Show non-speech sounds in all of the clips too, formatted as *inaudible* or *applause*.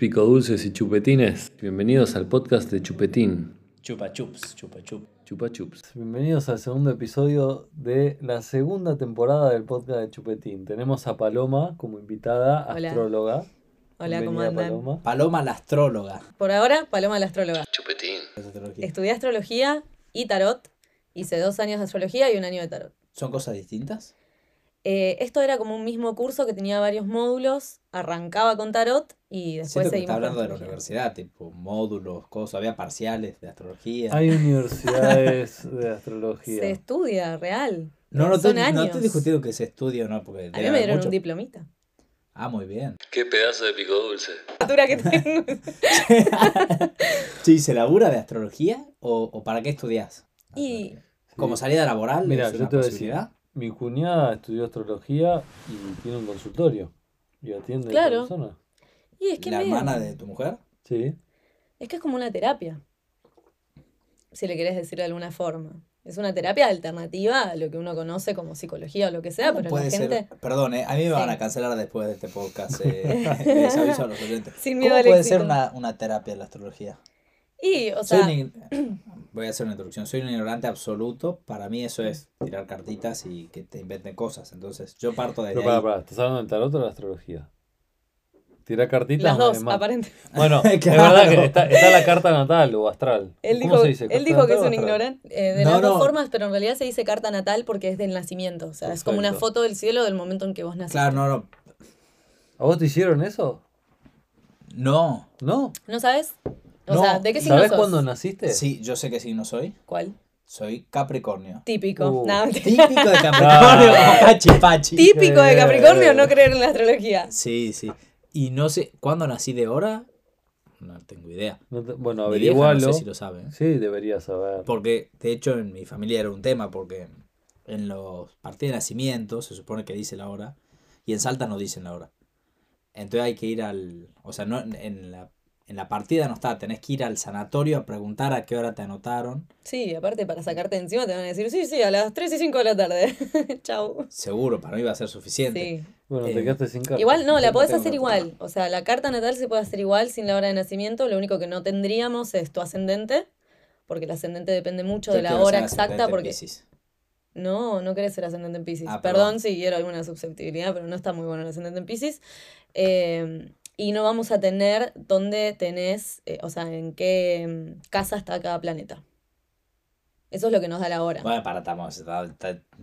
Pico dulces y chupetines, bienvenidos al podcast de Chupetín. Chupa chups, chupa chup. Chupa chups. Bienvenidos al segundo episodio de la segunda temporada del podcast de Chupetín. Tenemos a Paloma como invitada, Hola. astróloga. Hola, ¿cómo andan? Paloma. Paloma la astróloga. Por ahora, Paloma la astróloga. Chupetín. Estudié astrología y tarot. Hice dos años de astrología y un año de tarot. ¿Son cosas distintas? Eh, esto era como un mismo curso que tenía varios módulos. Arrancaba con tarot y después Siento que seguimos está con hablando de la universidad, tipo módulos, cosas, había parciales de astrología. Hay *laughs* universidades de astrología. Se estudia, real. no, no, Son estoy, no años. estoy discutiendo que se estudie o no, porque A debe mí me haber dieron mucho- un diplomita. Ah, muy bien. Qué pedazo de pico dulce. *laughs* Que tengo. *laughs* sí, ¿se labura de astrología o, o para qué estudias? Y. ¿Como salida laboral? Mira, es yo te voy a decir, posibilidad? Mi cuñada estudió astrología y tiene un consultorio. Y atiende Claro. personas. y es que ¿La medio- hermana de tu mujer? Sí. Es que es como una terapia. Si le querés decir de alguna forma. Es una terapia alternativa a lo que uno conoce como psicología o lo que sea, ¿Cómo pero puede la ser? gente. Perdón, eh, a mí me van Sí. a cancelar después de este podcast. Eh, *laughs* les aviso a los oyentes. Sin miedo ¿Cómo puede éxito. ser una, una terapia la astrología? Y, o Soy sea, un *clears throat* Voy a hacer una introducción. Soy un ignorante absoluto. Para mí eso es tirar cartitas y que te inventen cosas. Entonces yo parto de Pero ahí. para, para, ¿estás hablando del tarot o de la astrología? Tira cartitas. las dos, es aparentemente. Bueno, *laughs* es Claro. verdad que está, está la carta natal o astral. Él ¿Cómo dijo, se dice? él ¿Carta dijo que es un ignorante eh, de No, las dos formas, pero en realidad se dice carta natal porque es del nacimiento. O sea, es como una foto del cielo del momento en que vos naciste. Claro, no, no. ¿A vos te hicieron eso? No. ¿No? ¿No sabes? O No, sea, ¿de qué signo ¿Sabés sos? cuándo naciste? Sí, yo sé qué signo soy. ¿Cuál? Soy Capricornio. Típico. Uh. No. Típico de *laughs* Capricornio, Ah. Pachi Pachi. Típico de Eh. Capricornio no creer en la astrología. Sí, sí. Y no sé, ¿cuándo nací de hora? No tengo idea. No te- bueno, averigualo. no sé si lo sabe. ¿eh? Sí, deberías saber. Porque, de hecho, en mi familia era un tema, porque en los partidos de nacimiento se supone que dice la hora, y en Salta no dicen la hora. Entonces hay que ir al. O sea, no, en, la, en la partida no está, tenés que ir al sanatorio a preguntar a qué hora te anotaron. Sí, aparte para sacarte de encima te van a decir, sí, sí, a las 3 y 5 de la tarde. *laughs* Chau. Seguro, para mí va a ser suficiente. Sí. Bueno, Eh, te quedaste sin carta. Igual no, la podés hacer igual. O sea, la carta natal se puede hacer igual sin la hora de nacimiento. Lo único que no tendríamos es tu ascendente, porque el ascendente depende mucho Yo de la hora exacta. en Porque no, no querés ser ascendente en Pisces. Ah, perdón. perdón. si quiero alguna susceptibilidad, pero no está muy bueno el ascendente en Pisces. Eh, y no vamos a tener dónde tenés, eh, o sea, en qué mm, casa está cada planeta. Eso es lo que nos da la hora. Bueno, para, estamos,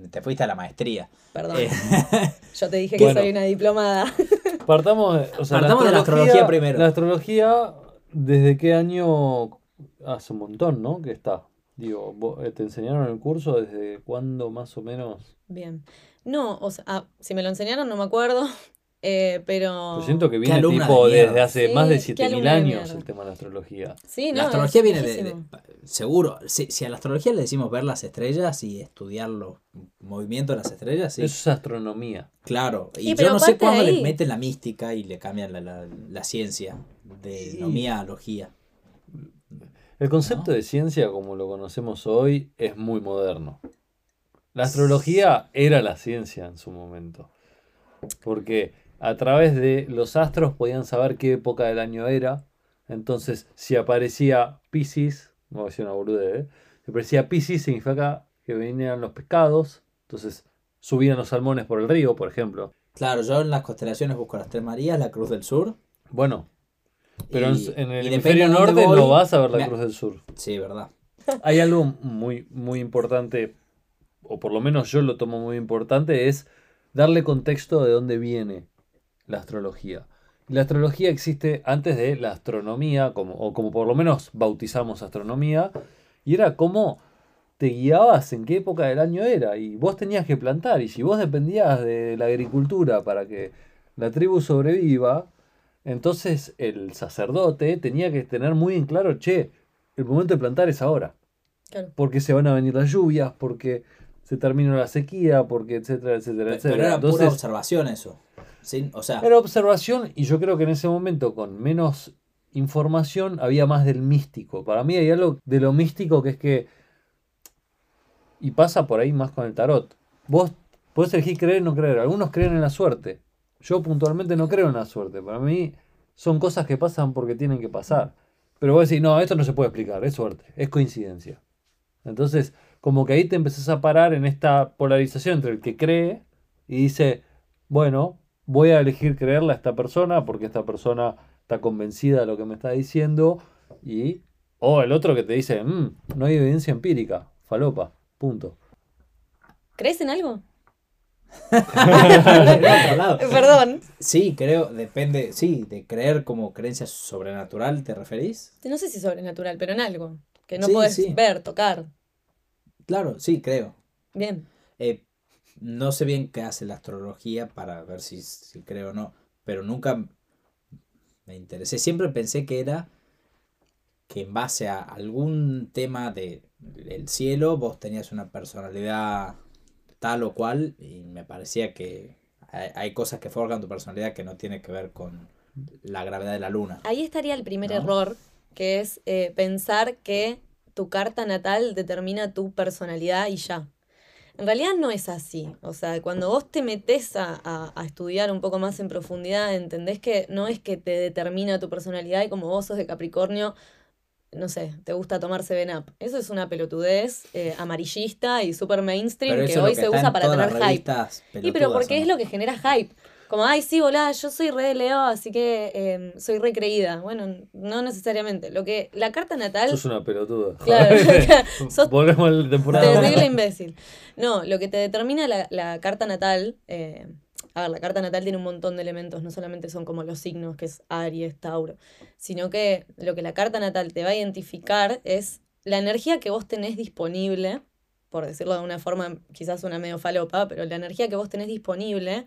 te fuiste a la maestría. Perdón. Eh, *laughs* Yo te dije que Bueno. soy una diplomada. *laughs* Partamos, de- o sea, Partamos de la astrología primero. La astrología, ¿desde qué año? Hace un montón, ¿no? Que está. Digo, eh, ¿te enseñaron el curso desde cuándo más o menos? Bien. No, o sea, ah, si me lo enseñaron no me acuerdo, eh, pero... Yo siento que viene tipo de desde hace Sí, más de qué 7000 alumna de años el tema de la astrología. Sí, no, la astrología viene de. Seguro, si, si a la astrología le decimos ver las estrellas y estudiar los movimientos de las estrellas, sí. Eso es astronomía. Claro, y Sí, yo pero no sé cuándo ahí- les meten la mística y le cambian la, la, la ciencia de Sí. nomía a logía. El concepto ¿No? de ciencia como lo conocemos hoy es muy moderno. La astrología era la ciencia en su momento. Porque a través de los astros podían saber qué época del año era. Entonces, si aparecía Pisces, no voy a decir una boludez, ¿eh? si aparecía Pisces significa que venían los pescados. Entonces, subían los salmones por el río, por ejemplo. Claro, yo en las constelaciones busco las Tres Marías, la Cruz del Sur. Bueno, pero y- en, el hemisferio norte voy, no vas a ver la me- Cruz del Sur. Sí, verdad. *laughs* Hay algo muy, muy importante, o por lo menos yo lo tomo muy importante, es darle contexto de dónde viene la astrología. La astrología existe antes de la astronomía, como, o como por lo menos bautizamos astronomía, y era como te guiabas en qué época del año era, y vos tenías que plantar, y si vos dependías de la agricultura para que la tribu sobreviva, entonces el sacerdote tenía que tener muy en claro, che, el momento de plantar es ahora Claro. porque se van a venir las lluvias, porque se terminó la sequía, porque etcétera, etcétera, Pero, etcétera. era pura observación eso. Era observación y yo creo que en ese momento con menos información había más del místico. Para mí hay algo de lo místico que es que, y pasa por ahí más con el tarot, vos podés elegir creer o no creer. Algunos creen en la suerte. Yo puntualmente no creo en la suerte. Para mí son cosas que pasan porque tienen que pasar. Pero vos decís, no, esto no se puede explicar, es suerte, es coincidencia. Entonces, como que ahí te empezás a parar en esta polarización entre el que cree y dice, bueno, voy a elegir creerle a esta persona porque esta persona está convencida de lo que me está diciendo y o el otro que te dice, "Mm, no hay evidencia empírica, falopa, punto. ¿Crees en algo? *laughs* *laughs* Perdón. Sí, creo, depende, sí, de creer como creencia sobrenatural, ¿te referís? No sé si sobrenatural, pero en algo. Que no Sí, puedes sí. ver, tocar. Claro, sí, creo. Bien. Eh, no sé bien qué hace la astrología para ver si, si creo o no, pero nunca me interesé. Siempre pensé que era que en base a algún tema de, del cielo vos tenías una personalidad tal o cual y me parecía que hay, hay cosas que forjan tu personalidad que no tiene que ver con la gravedad de la luna. Ahí estaría el primer ¿No? error, que es eh, pensar que tu carta natal determina tu personalidad y ya. En realidad no es así. O sea, cuando vos te metes a, a- a estudiar un poco más en profundidad, entendés que no es que te determina tu personalidad y como vos sos de Capricornio, no sé, te gusta tomar 7-Up. Eso es una pelotudez eh, amarillista y super mainstream que hoy que se usa para tener hype. Y pero porque ¿o es lo que genera hype. Como, ay, sí, volá, yo soy re de Leo, así que eh, soy re creída. Bueno, no necesariamente. Lo que la carta natal. Sos una pelotuda. Claro, *laughs* *laughs* sos Volvemos a la temporada. terrible imbécil. No, lo que te determina la, la carta natal. eh, a ver, la carta natal tiene un montón de elementos, no solamente son como los signos, que es Aries, Tauro, sino que lo que la carta natal te va a identificar es la energía que vos tenés disponible, por decirlo de una forma, quizás una medio falopa, pero la energía que vos tenés disponible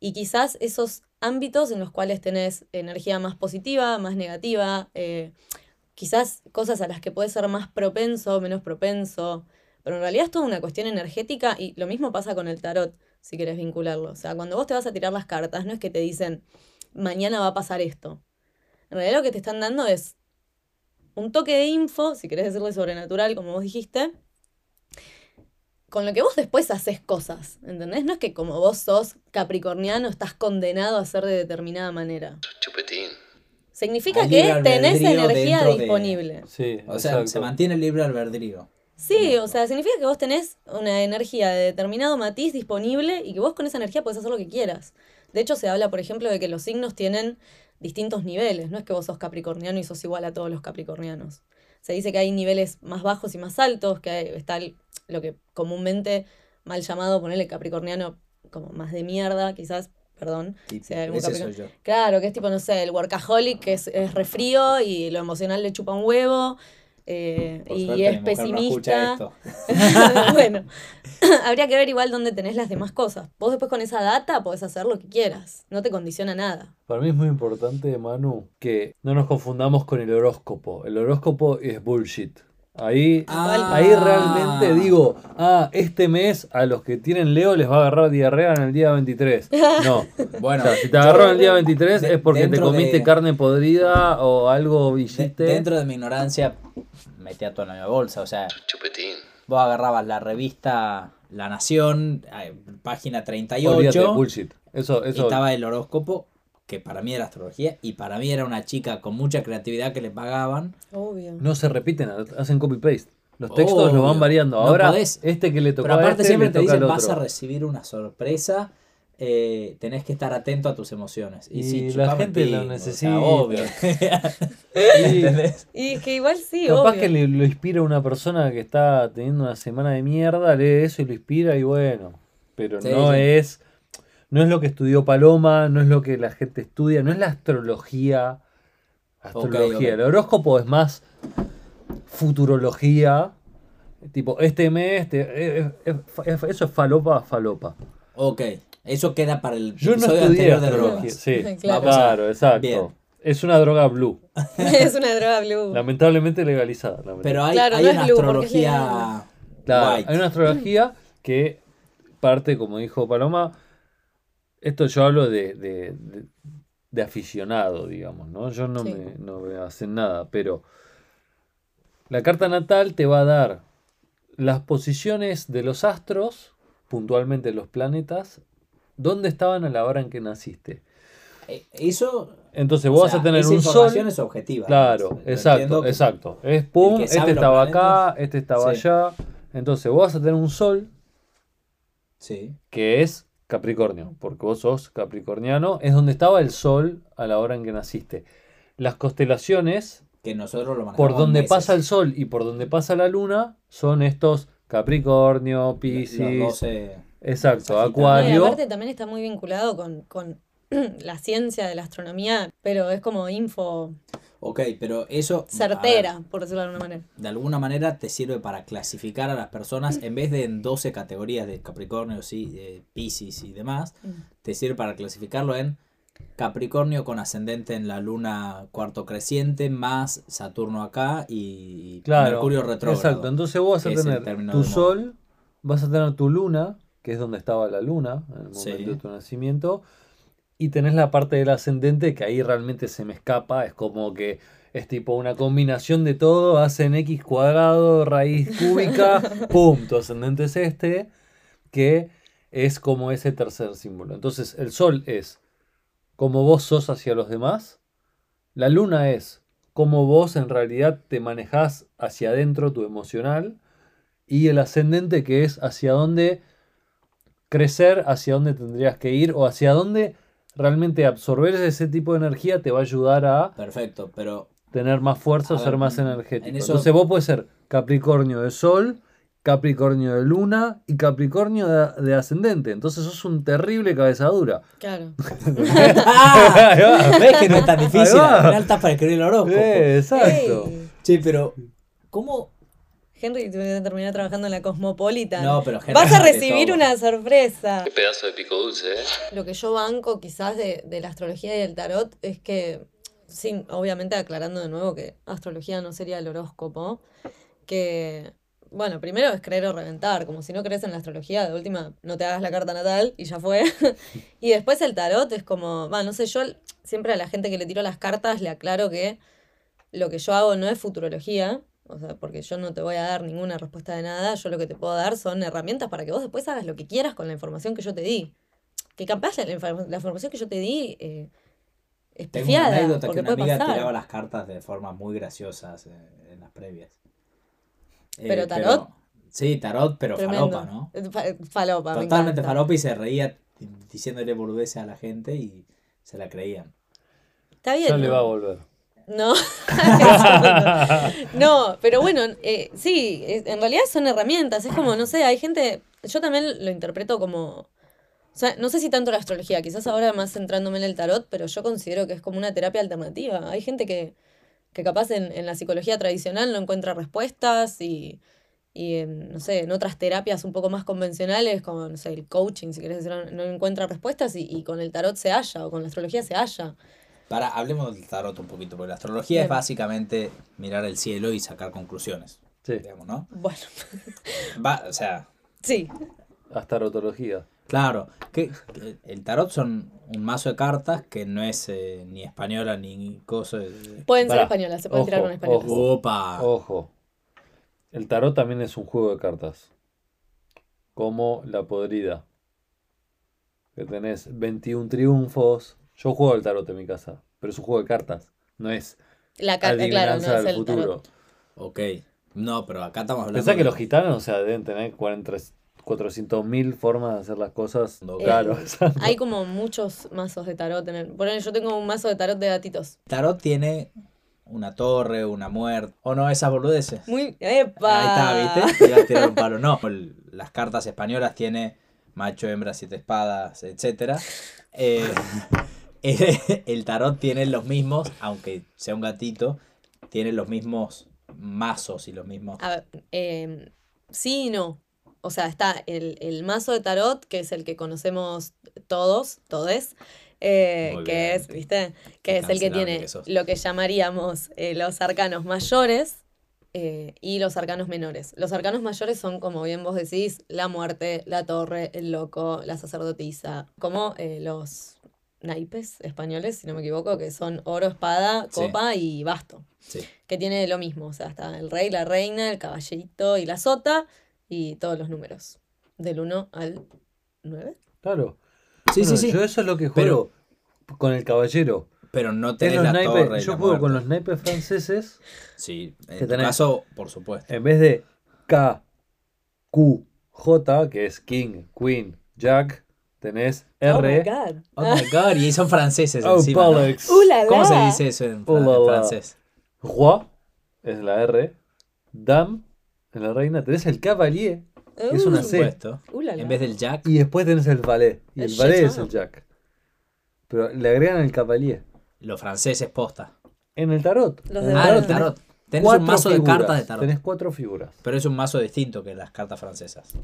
y quizás esos ámbitos en los cuales tenés energía más positiva, más negativa, eh, quizás cosas a las que puedes ser más propenso, menos propenso, pero en realidad es toda una cuestión energética y lo mismo pasa con el tarot, si querés vincularlo. O sea, cuando vos te vas a tirar las cartas, no es que te dicen, mañana va a pasar esto. En realidad lo que te están dando es un toque de info, si querés decirle sobrenatural, como vos dijiste, con lo que vos después haces cosas, ¿entendés? No es que como vos sos capricorniano estás condenado a ser de determinada manera. Chupetín. Significa Hay que tenés energía de- disponible. Sí, O sea, exacto. se mantiene el libre albedrío. Sí, o sea, significa que vos tenés una energía de determinado matiz disponible y que vos con esa energía podés hacer lo que quieras. De hecho, se habla, por ejemplo, de que los signos tienen distintos niveles. No es que vos sos capricorniano y sos igual a todos los capricornianos. Se dice que hay niveles más bajos y más altos, que hay- está lo que comúnmente mal llamado ponerle capricorniano como más de mierda, quizás, perdón. Si hay ese yo. Claro, que es tipo, no sé, el workaholic que es, es refrío y lo emocional le chupa un huevo. Eh, y suerte, es no pesimista. esto. *laughs* bueno, *laughs* habría que ver igual dónde tenés las demás cosas. Vos después con esa data podés hacer lo que quieras. No te condiciona nada. Para mí es muy importante, Manu, que no nos confundamos con el horóscopo. El horóscopo es bullshit. Ahí, Ah. ahí realmente digo, ah, este mes a los que tienen Leo les va a agarrar diarrea en el día 23. *laughs* No. Bueno, O sea, si te agarró en el día 23 de- es porque te comiste de- carne podrida o algo de- villiste. dentro de mi ignorancia, metía todo en la misma bolsa. O sea, Chupetín. vos agarrabas la revista La Nación, eh, página Olvídate, 38, bullshit. Eso, y eso. estaba el horóscopo, que para mí era astrología, y para mí era una chica con mucha creatividad que le pagaban. Obvio. No se repiten, hacen copy-paste. Los textos los van Obvio. variando. No Ahora, podés. este que le tocó Pero a aparte este, siempre te toca dicen, vas a recibir una sorpresa, eh, tenés que estar atento a tus emociones. Y, Y sí, la gente el lo pingo, o sea, necesita. obvio. *laughs* Y. Y es que igual sí, capaz obvio. que le, lo inspira una persona que está teniendo una semana de mierda, lee eso y lo inspira y bueno. Pero Sí, no sí. es. No es lo que estudió Paloma, no es lo que la gente estudia, no es la astrología. Astrología. El horóscopo es más futurología. Tipo, este mes, te- es- es- es- eso es falopa, falopa. Ok, eso queda para el Yo no estudié anterior de astrología. drogas. Sí, Claro. claro, exacto. Bien. Es una droga blue, *laughs* es una droga blue. lamentablemente legalizada. lamentablemente. Pero hay, Claro, hay no una astrología Claro, hay una astrología que parte, como dijo Paloma, esto yo hablo de, de, de- de aficionado, digamos, ¿no? Yo no Sí. me no hacer nada, pero la carta natal te va a dar las posiciones de los astros, puntualmente los planetas, dónde estaban a la hora en que naciste. Eh, Eso. Entonces o vos vas a tener esa un sol. es objetiva. Claro, exacto, exacto. Es pum, este los estaba acá, este estaba Sí. allá. Entonces vos vas a tener un sol Sí. que es Capricornio, porque vos sos capricorniano, es donde estaba el sol a la hora en que naciste. Las constelaciones, Que nosotros lo por donde meses. pasa el sol y por donde pasa la luna, son estos Capricornio, Piscis, 12 exacto, Sagitario. No, y Acuario. aparte también está muy vinculado con, con *clears throat* la ciencia de la astronomía, pero es como info Ok, pero eso. a certera, por decirlo de alguna manera. de alguna manera te sirve para clasificar a las personas en vez de en 12 categorías de Capricornio, sí, de Piscis y demás. Mm. Te sirve para clasificarlo en Capricornio con ascendente en la luna cuarto creciente, más Saturno acá y Claro, Mercurio retrógrado. Exacto, entonces vos vas a tener tu sol, vas a tener tu luna, que es donde estaba la luna en el momento Sí. de tu nacimiento, y tenés la parte del ascendente que ahí realmente se me escapa, es como que es tipo una combinación de todo, hacen x cuadrado, raíz cúbica, *laughs* pum, tu ascendente es este, que es como ese tercer símbolo. Entonces el sol es como vos sos hacia los demás, la luna es cómo vos en realidad te manejás hacia adentro tu emocional y el ascendente que es hacia dónde crecer, hacia dónde tendrías que ir o hacia dónde realmente absorber ese tipo de energía te va a ayudar a Perfecto, pero tener más fuerza o ser ver, más en energético. eso- Entonces vos puedes ser Capricornio de Sol, Capricornio de Luna y Capricornio de, de Ascendente. Entonces sos un terrible cabezadura. Claro. *laughs* ¿Ves que no es tan difícil? Al final estás para escribir el horóscopo. Eh, exacto. Ey, Sí, pero ¿cómo? Henry, a terminar trabajando en la Cosmopolitan. No, pero Henry Vas a recibir una sorpresa. Qué pedazo de pico dulce, ¿eh? Lo que yo banco quizás de, de la astrología y el tarot es que, sin, obviamente aclarando de nuevo que astrología no sería el horóscopo, que, bueno, primero es creer o reventar, como si no crees en la astrología, de última no te hagas la carta natal y ya fue. *laughs* y después el tarot es como, va, no sé, yo siempre a la gente que le tiro las cartas le aclaro que lo que yo hago no es futurología. O sea, porque yo no te voy a dar ninguna respuesta de nada, yo lo que te puedo dar son herramientas para que vos después hagas lo que quieras con la información que yo te di que capaz la, la inform- la información que yo te di eh, es Tengo pifiada, una anécdota que porque una amiga pasar. tiraba las cartas de formas muy graciosas eh, en las previas. Eh, ¿Pero tarot? sí, tarot, pero Tremendo. falopa, ¿no? Eh, fa- Falopa, me Totalmente encanta. falopa y se reía diciéndole boludeces a la gente y se la creían. Está bien. Le ¿no? va a volver. No. *laughs* no, pero bueno, eh, sí, en realidad son herramientas. Es como, no sé, hay gente. Yo también lo interpreto como. O sea, no sé si tanto la astrología, quizás ahora más centrándome en el tarot, pero yo considero que es como una terapia alternativa. Hay gente que, que capaz en, en la psicología tradicional no encuentra respuestas y, y en, no sé, en otras terapias un poco más convencionales, como, no sé, el coaching, si querés decirlo, no encuentra respuestas y, y con el tarot se halla o con la astrología se halla. Para, hablemos del tarot un poquito, porque la astrología es básicamente mirar el cielo y sacar conclusiones. Sí, Digamos, ¿no? Bueno, *laughs* Va, o sea, sí, astarotología. claro, que que el tarot son un mazo de cartas que no es eh, ni española ni cosa. de- pueden ser españolas, se pueden tirar con españolas. ojo. Opa. Ojo. El tarot también es un juego de cartas. Como la podrida. Que tenés 21 triunfos. Yo juego al tarot en mi casa. Pero es un juego de cartas. No es La carta, claro, no es del el futuro. tarot. Ok. No, pero acá estamos hablando. Pensá que los gitanos, o sea, deben tener 400.000 formas de hacer las cosas. Eh, Claro. *laughs* Hay como muchos mazos de tarot. En el... Por ejemplo, yo tengo un mazo de tarot de gatitos. Tarot tiene una torre, una muerte. O no, esas boludeces. Muy. ¡Epa! Ahí está, ¿viste? Te iba a tirar un palo. No, el- las cartas españolas tiene macho, hembra, siete espadas, etcétera. Eh, eh, *laughs* *laughs* el tarot tiene los mismos, aunque sea un gatito, tiene los mismos mazos y los mismos. A ver, eh, sí y no. O sea, está el, el mazo de tarot, que es el que conocemos todos, todes, eh, que bien. es, ¿viste? Qué Que es el que tiene que lo que llamaríamos eh, los arcanos mayores eh, y los arcanos menores. Los arcanos mayores son, como bien vos decís, la muerte, la torre, el loco, la sacerdotisa, como los naipes españoles, si no me equivoco, que son oro, espada, Sí. copa y basto Sí. que tiene lo mismo, o sea, está el rey, la reina, el caballito y la sota y todos los números, del 1 al 9. Claro. Sí, Bueno, sí, sí. Yo eso es lo que juego. Pero con el caballero. Pero no Tenés la naipes- torre. yo la juego con los naipes franceses. Sí, en que tu tenés- caso, por supuesto. En vez de K, Q, J, que es King, Queen, Jack, tenés Oh my R. God. Oh my god, y son franceses *laughs* Oh, encima. ¿no? Uh, la, ¿Cómo se dice eso en, Oh, fran- la, francés? Roi, es la R. Dame, es la reina. Tenés el cavalier, que es una Uh, C. uh, la, la. En vez del jack, Y después tenés el valet. Y el El valet es el Jack. Pero le agregan el cavalier. los franceses posta. En el tarot. Los en de el Ah, Tarot el tenés tarot. Tenés un mazo de figuras, cartas de tarot. Tenés cuatro figuras. Pero es un mazo distinto que las cartas francesas.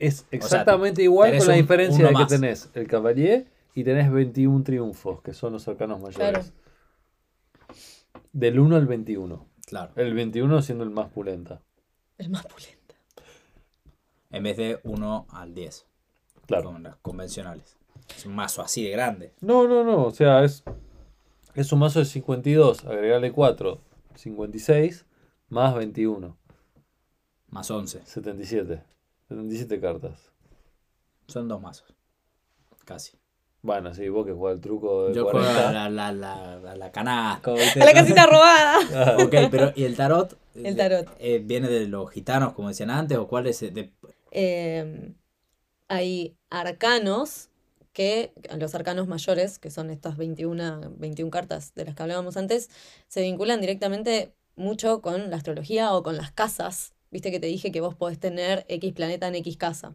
Es exactamente igual tenés con la un- diferencia de que más. tenés el cavalier y tenés 21 triunfos, que son los arcanos mayores. Claro. Del 1 al 21. Claro. El 21 siendo el más pulenta. El más pulento. En vez de 1 al 10. Claro. Como las convencionales. Es un mazo así de grande. No, no, no. O sea, es, es un mazo de 52. Agregarle 4. 56 más 21. Más 11. 77. 77 cartas. Son dos mazos. Casi. Bueno, sí, vos que jugás el truco de Yo juego 40. a la, la, la, a la canasca. ¿viste? A la casita robada. *laughs* Ok, pero ¿y el tarot? El tarot. Eh, ¿Viene de los gitanos, como decían antes? ¿O cuál es? De... Eh, hay arcanos que, los arcanos mayores, que son estas 21, 21 cartas de las que hablábamos antes, se vinculan directamente mucho con la astrología o con las casas. Viste que te dije que vos podés tener X planeta en X casa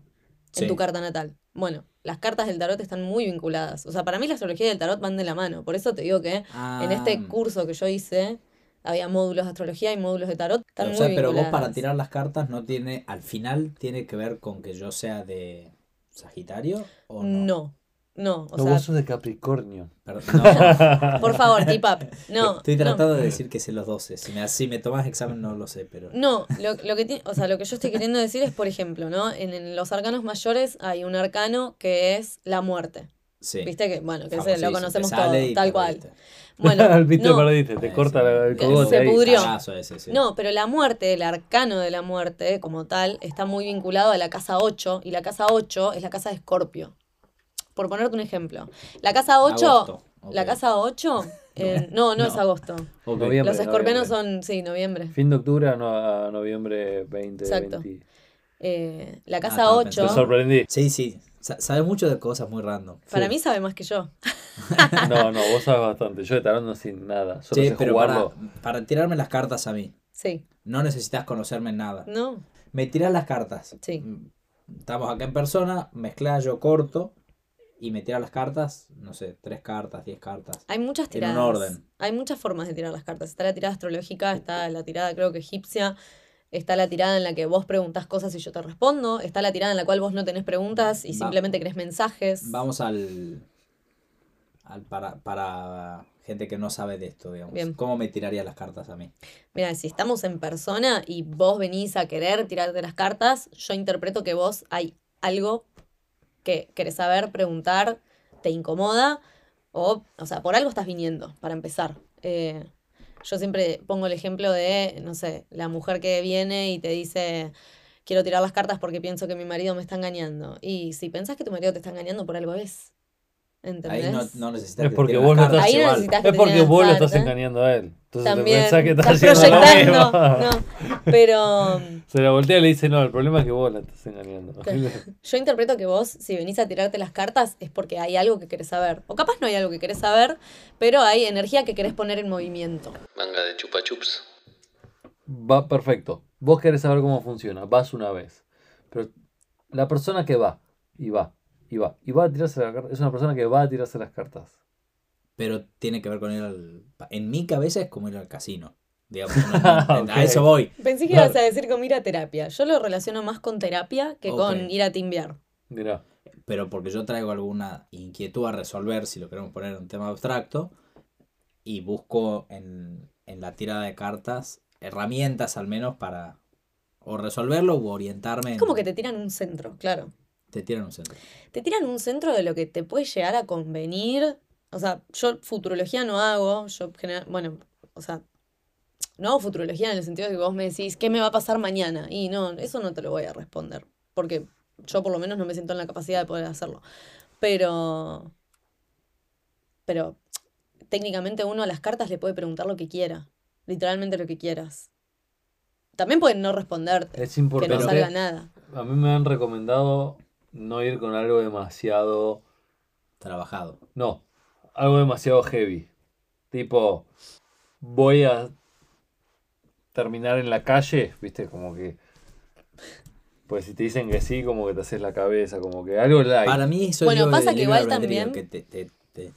en tu carta natal. Bueno, las cartas del tarot están muy vinculadas. O sea, para mí la astrología y el tarot van de la mano. Por eso te digo que en este Ah, curso que yo hice había módulos de astrología y módulos de tarot. Están o muy sea, pero vos para tirar las cartas no tiene, al final tiene que ver con que yo sea de Sagitario o no. No, no, o No, sea, vos sos de Capricornio. Perdón, *laughs* no. por favor, keep up. No, Estoy no. tratando de decir que sé los 12. Si me, si me tomas examen no lo sé, pero... No, lo, lo que ti- o sea, lo que yo estoy queriendo decir es, por ejemplo, ¿no? En, en los arcanos mayores hay un arcano que es la muerte. Sí. ¿Viste que, bueno, que lo conocemos y tal cual. *laughs* Bueno, *laughs* Viste, no, perdiste, te corta la- el Se cogote ahí. pudrió. Ese, sí. no, pero la muerte, el arcano de la muerte como tal, está muy vinculado a la casa 8 y la casa 8 es la casa de Escorpio. Por ponerte un ejemplo. La casa 8, Agosto, la casa 8, *laughs* eh, no, no, es agosto. Ok. Noviembre, Los escorpianos noviembre. son, sí, noviembre. Fin de octubre a, no- a noviembre 20, Exacto. 20. Eh, la Ah, casa estaba 8, Te sorprendí. Sí, sí. Sa- Sabes mucho de cosas muy random. para Sí. mí sabe más que yo. *laughs* No, no, vos sabes bastante. Yo de tarot no sé nada. Solo Sí, sé pero para, jugarlo. para tirarme las cartas a mí, Sí, no necesitas conocerme en nada. ¿no? Me tiras las cartas. Sí. Mm, Estamos acá en persona, mezcla yo corto y me tiras las cartas, no sé, tres cartas, diez cartas. Hay muchas En un tiradas. orden. Hay muchas formas de tirar las cartas. Está la tirada astrológica, está la tirada creo que egipcia, está la tirada en la que vos preguntás cosas y yo te respondo, está la tirada en la cual vos no tenés preguntas y Va- simplemente querés mensajes. Vamos al, al para, para gente que no sabe de esto, digamos. Bien. ¿Cómo me tiraría las cartas a mí? Mira, si estamos en persona y vos venís a querer tirarte las cartas, yo interpreto que vos hay algo que querés saber, preguntar, te incomoda, o, o sea, por algo estás viniendo, para empezar. Eh, yo siempre pongo el ejemplo de, no sé, la mujer que viene y te dice, quiero tirar las cartas porque pienso que mi marido me está engañando. Y si pensás que tu marido te está engañando, por algo es. ¿Entendés? Ahí no, no necesitas Es que porque vos lo no igual. necesitas que Es porque vos lo estás engañando a él. Entonces También te pensás que estás, estás haciendo lo proyectando. mismo. No, pero *laughs* Se la voltea y le dice, no, el problema es que vos la estás engañando. yo interpreto que vos, si venís a tirarte las cartas, es porque hay algo que querés saber. O capaz no hay algo que querés saber, pero hay energía que querés poner en movimiento. Manga de chupa chups. Va, perfecto. Vos querés saber cómo funciona. Vas una vez. Pero la persona que va, y va, y va, y va a tirarse la carta, es una persona que va a tirarse las cartas. Pero tiene que ver con ir al... En mi cabeza es como ir al casino. Digamos, *laughs* no-. A eso voy. Pensé que Claro. ibas a decir como ir a terapia. Yo lo relaciono más con terapia que con ir a timbiar. Mirá. pero porque yo traigo alguna inquietud a resolver, si lo queremos poner en un tema abstracto, y busco en, en la tirada de cartas herramientas al menos para o resolverlo o orientarme. Es en- como que te tiran un centro, claro. Te tiran un centro. Te tiran un centro de lo que te puede llegar a convenir. O sea, yo futurología no hago. Yo general, bueno, o sea, no hago futurología en el sentido de que vos me decís, ¿qué me va a pasar mañana? Y no, eso no te lo voy a responder. Porque yo por lo menos no me siento en la capacidad de poder hacerlo. Pero pero técnicamente uno a las cartas le puede preguntar lo que quiera, literalmente lo que quieras. También pueden no responderte, Es que no importante. salga nada. A mí me han recomendado no ir con algo demasiado. Trabajado. No, algo demasiado heavy. Tipo, voy a terminar en la calle, viste, como que. Pues si te dicen que sí, como que te haces la cabeza, como que algo light. Para mí eso Bueno, es lo pasa que igual también- que te- te- te-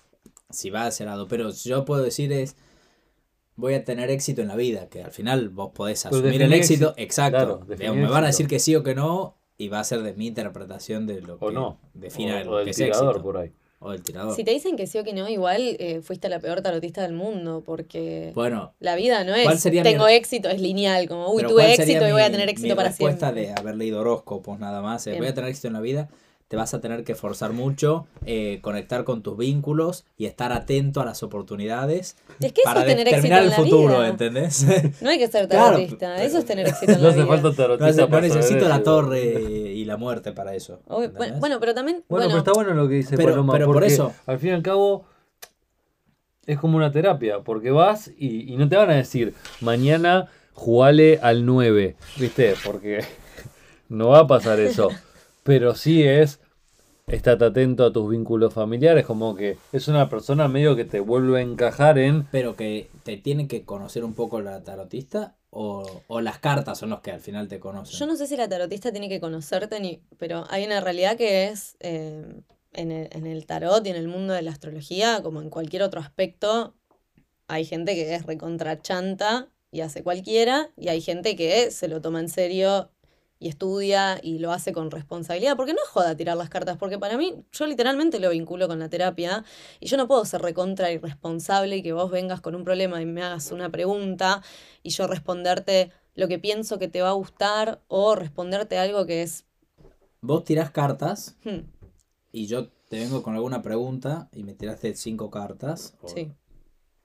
si va a ser algo, pero yo puedo decir es voy a tener éxito en la vida, que al final vos podés asumir el éxito, éxito, exacto. claro, me van a decir que sí o que no y va a ser de mi interpretación de lo que o no. defina o, lo o del que es tirador éxito. por ahí. O del tirador. Si te dicen que sí o que no, igual eh, fuiste la peor tarotista del mundo, porque Bueno, la vida no ¿Cuál es mi tengo éxito, es lineal, como uy, tuve ¿cuál sería éxito y voy a tener mi éxito para respuesta siempre. de haber leído horóscopos nada más, eh, voy a tener éxito en la vida, te vas a tener que esforzar mucho, eh, conectar con tus vínculos y estar atento a las oportunidades Es que eso para es tener éxito determinar en el la futuro, vida. ¿entendés? *laughs* No hay que ser Claro, tarotista, pero- eso es tener *laughs* éxito en No la hace vida. falta No, tarotista hace- no saber necesito la torre y la muerte para eso. Bueno, pero también, Bueno, bueno, pero está bueno lo que dice Pero- Paloma, pero por porque eso- al fin y al cabo es como una terapia, porque vas y, y no te van a decir, mañana jugale al 9, ¿viste? Porque *laughs* no va a pasar eso. Pero sí es, estate atento a tus vínculos familiares, como que es una persona medio que te vuelve a encajar en... Pero que te tiene que conocer un poco la tarotista o, o las cartas son los que al final te conocen. yo no sé si la tarotista tiene que conocerte, ni, pero hay una realidad que es eh, en, el, en el tarot y en el mundo de la astrología, como en cualquier otro aspecto, hay gente que es recontrachanta y hace cualquiera, y hay gente que se lo toma en serio y estudia y lo hace con responsabilidad, porque no es joda tirar las cartas, porque para mí yo literalmente lo vinculo con la terapia y yo no puedo ser recontra irresponsable y que vos vengas con un problema y me hagas una pregunta y yo responderte lo que pienso que te va a gustar o responderte algo que es... Vos tirás cartas hmm, y yo te vengo con alguna pregunta y me tiraste cinco cartas. o- sí.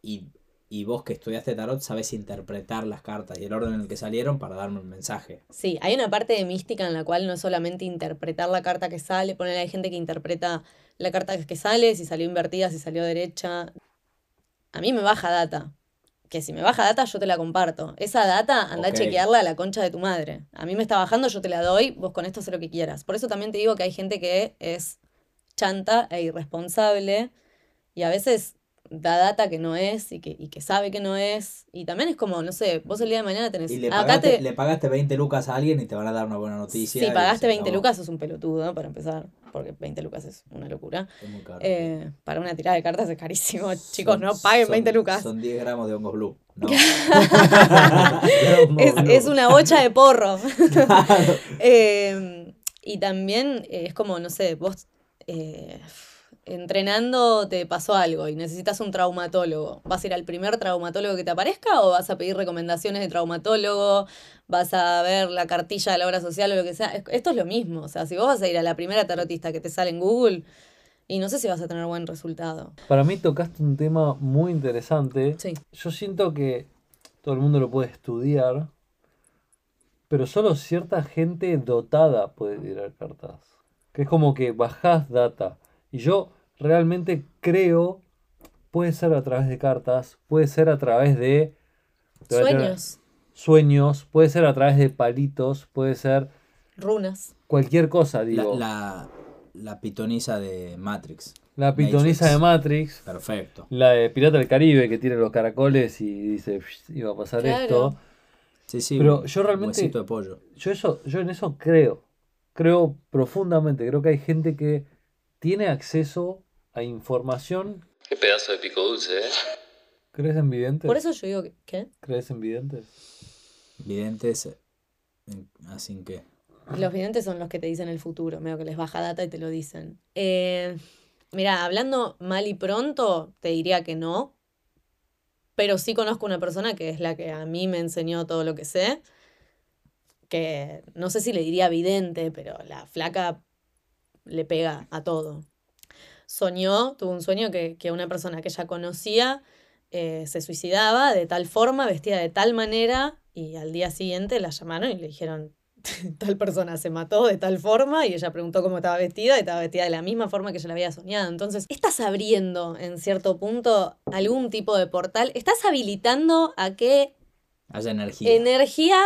y, y vos que estudiaste tarot sabés interpretar las cartas y el orden en el que salieron para darme un mensaje. Sí, hay una parte de mística en la cual no es solamente interpretar la carta que sale, poner hay gente que interpreta la carta que sale, si salió invertida, si salió derecha. A mí me baja data. Que si me baja data, yo te la comparto. Esa data, anda a chequearla a la concha de tu madre. A mí me está bajando, yo te la doy, vos con esto haz lo que quieras. Por eso también te digo que hay gente que es chanta e irresponsable y a veces da data que no es y que, y que sabe que no es. Y también es como, no sé, vos el día de mañana tenés... Y le acá pagaste, te... le pagaste 20 lucas a alguien y te van a dar una buena noticia. Si pagaste se 20 acabó. lucas, sos un pelotudo, para empezar, porque 20 lucas es una locura. Es muy caro. Eh, para una tirada de cartas es carísimo. Chicos, no paguen son- 20 lucas. Son 10 gramos de hongos blue. No. *laughs* Es, es una bocha de porro. *laughs* *laughs* Eh, y también es como, no sé, vos eh, entrenando te pasó algo y necesitas un traumatólogo. ¿Vas a ir al primer traumatólogo que te aparezca o vas a pedir recomendaciones de traumatólogo? ¿Vas a ver la cartilla de la obra social o lo que sea? Es- Esto es lo mismo. O sea, si vos vas a ir a la primera tarotista que te sale en Google, y no sé si vas a tener buen resultado. Para mí tocaste un tema muy interesante. Sí. Yo siento que todo el mundo lo puede estudiar, pero solo cierta gente dotada puede tirar cartas. Que es como que bajás data. Y yo realmente creo, puede ser a través de cartas, puede ser a través de Sueños, sueños, puede ser a través de palitos, puede ser runas. cualquier cosa, La, digo. La, la, la pitonisa de Matrix. pitonisa de Matrix, Perfecto. la de Pirata del Caribe que tiene los caracoles y dice, "Psh, iba a pasar Claro. esto. Sí, sí. Pero yo realmente- Huesito de pollo. Yo eso, yo en eso creo. Creo profundamente. Creo que hay gente que tiene acceso a información. Qué pedazo de pico dulce, ¿eh? ¿Crees en videntes? Por eso yo digo que, ¿qué? ¿Crees en videntes? Videntes. eh, en- Así que. Los videntes son los que te dicen el futuro, medio que les baja data y te lo dicen. Eh, mira, hablando mal y pronto, te diría que no. Pero sí conozco una persona que es la que a mí me enseñó todo lo que sé. Que no sé si le diría vidente, pero la flaca le pega a todo. Soñó, tuvo un sueño que, que una persona que ella conocía eh, se suicidaba de tal forma, vestida de tal manera, y al día siguiente la llamaron y le dijeron, *laughs* tal persona se mató de tal forma y ella preguntó cómo estaba vestida y estaba vestida de la misma forma que ella la había soñado. Entonces, estás abriendo en cierto punto algún tipo de portal, estás habilitando a que Haya energía. energía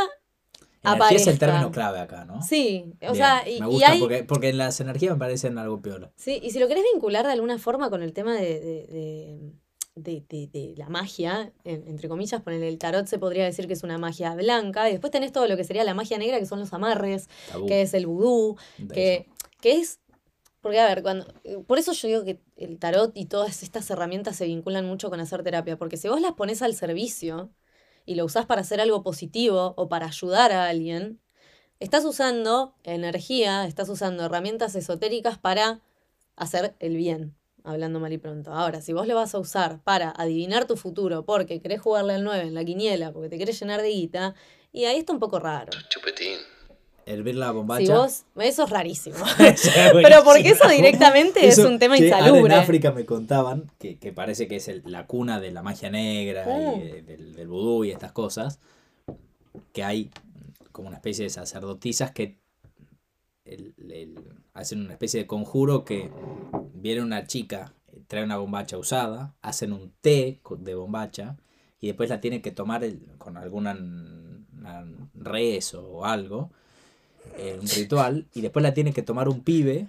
Energía es el término clave acá, ¿no? Sí, o Bien, sea, y, me y gusta hay... porque, porque las energías me parecen algo piola. Sí, y si lo querés vincular de alguna forma con el tema de, de, de- de- la magia, en- entre comillas, por el tarot se podría decir que es una magia blanca, y después tenés todo lo que sería la magia negra, que son los amarres, Tabú que es el vudú, que, que es... Porque, a ver, cuando, por eso yo digo que el tarot y todas estas herramientas se vinculan mucho con hacer terapia, porque si vos las pones al servicio y lo usás para hacer algo positivo o para ayudar a alguien, estás usando energía, estás usando herramientas esotéricas para hacer el bien, hablando mal y pronto. Ahora, si vos lo vas a usar para adivinar tu futuro porque querés jugarle al 9 en la quiniela, porque te querés llenar de guita, y ahí está un poco raro. Chupetín. Hervir la bombacha. Si vos, eso es rarísimo. *laughs* *laughs* Pero porque eso directamente es un tema insalubre. En África me contaban que, que parece que es el- la cuna de la magia negra Mm. y de- del, del vudú y estas cosas. Que hay como una especie de sacerdotisas que el- el- hacen una especie de conjuro que viene una chica, trae una bombacha usada, hacen un té de bombacha y después la tienen que tomar con alguna n- una rezo o algo, eh, un ritual, y después la tiene que tomar un pibe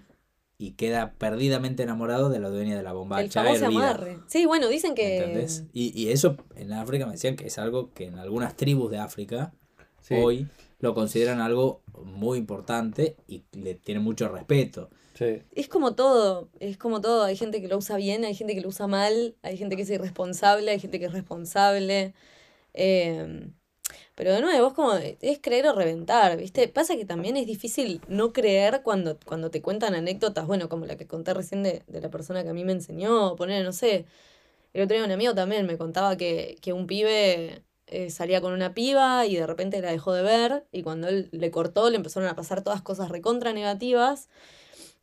y queda perdidamente enamorado de la dueña de la El bombacha famoso amarre. Sí, bueno, dicen que. ¿Entendés? Y, y eso en África me decían que es algo que en algunas tribus de África Sí. hoy lo consideran algo muy importante y le tienen mucho respeto. Sí. Es como todo, es como todo. Hay gente que lo usa bien, hay gente que lo usa mal, hay gente que es irresponsable, hay gente que es responsable. Eh, pero de nuevo, es como, es creer o reventar, ¿viste? Pasa que también es difícil no creer cuando, cuando te cuentan anécdotas, bueno, como la que conté recién de, de la persona que a mí me enseñó, poner, no sé. El otro día un amigo también me contaba que, que un pibe eh, salía con una piba y de repente la dejó de ver y cuando él le cortó le empezaron a pasar todas cosas recontra negativas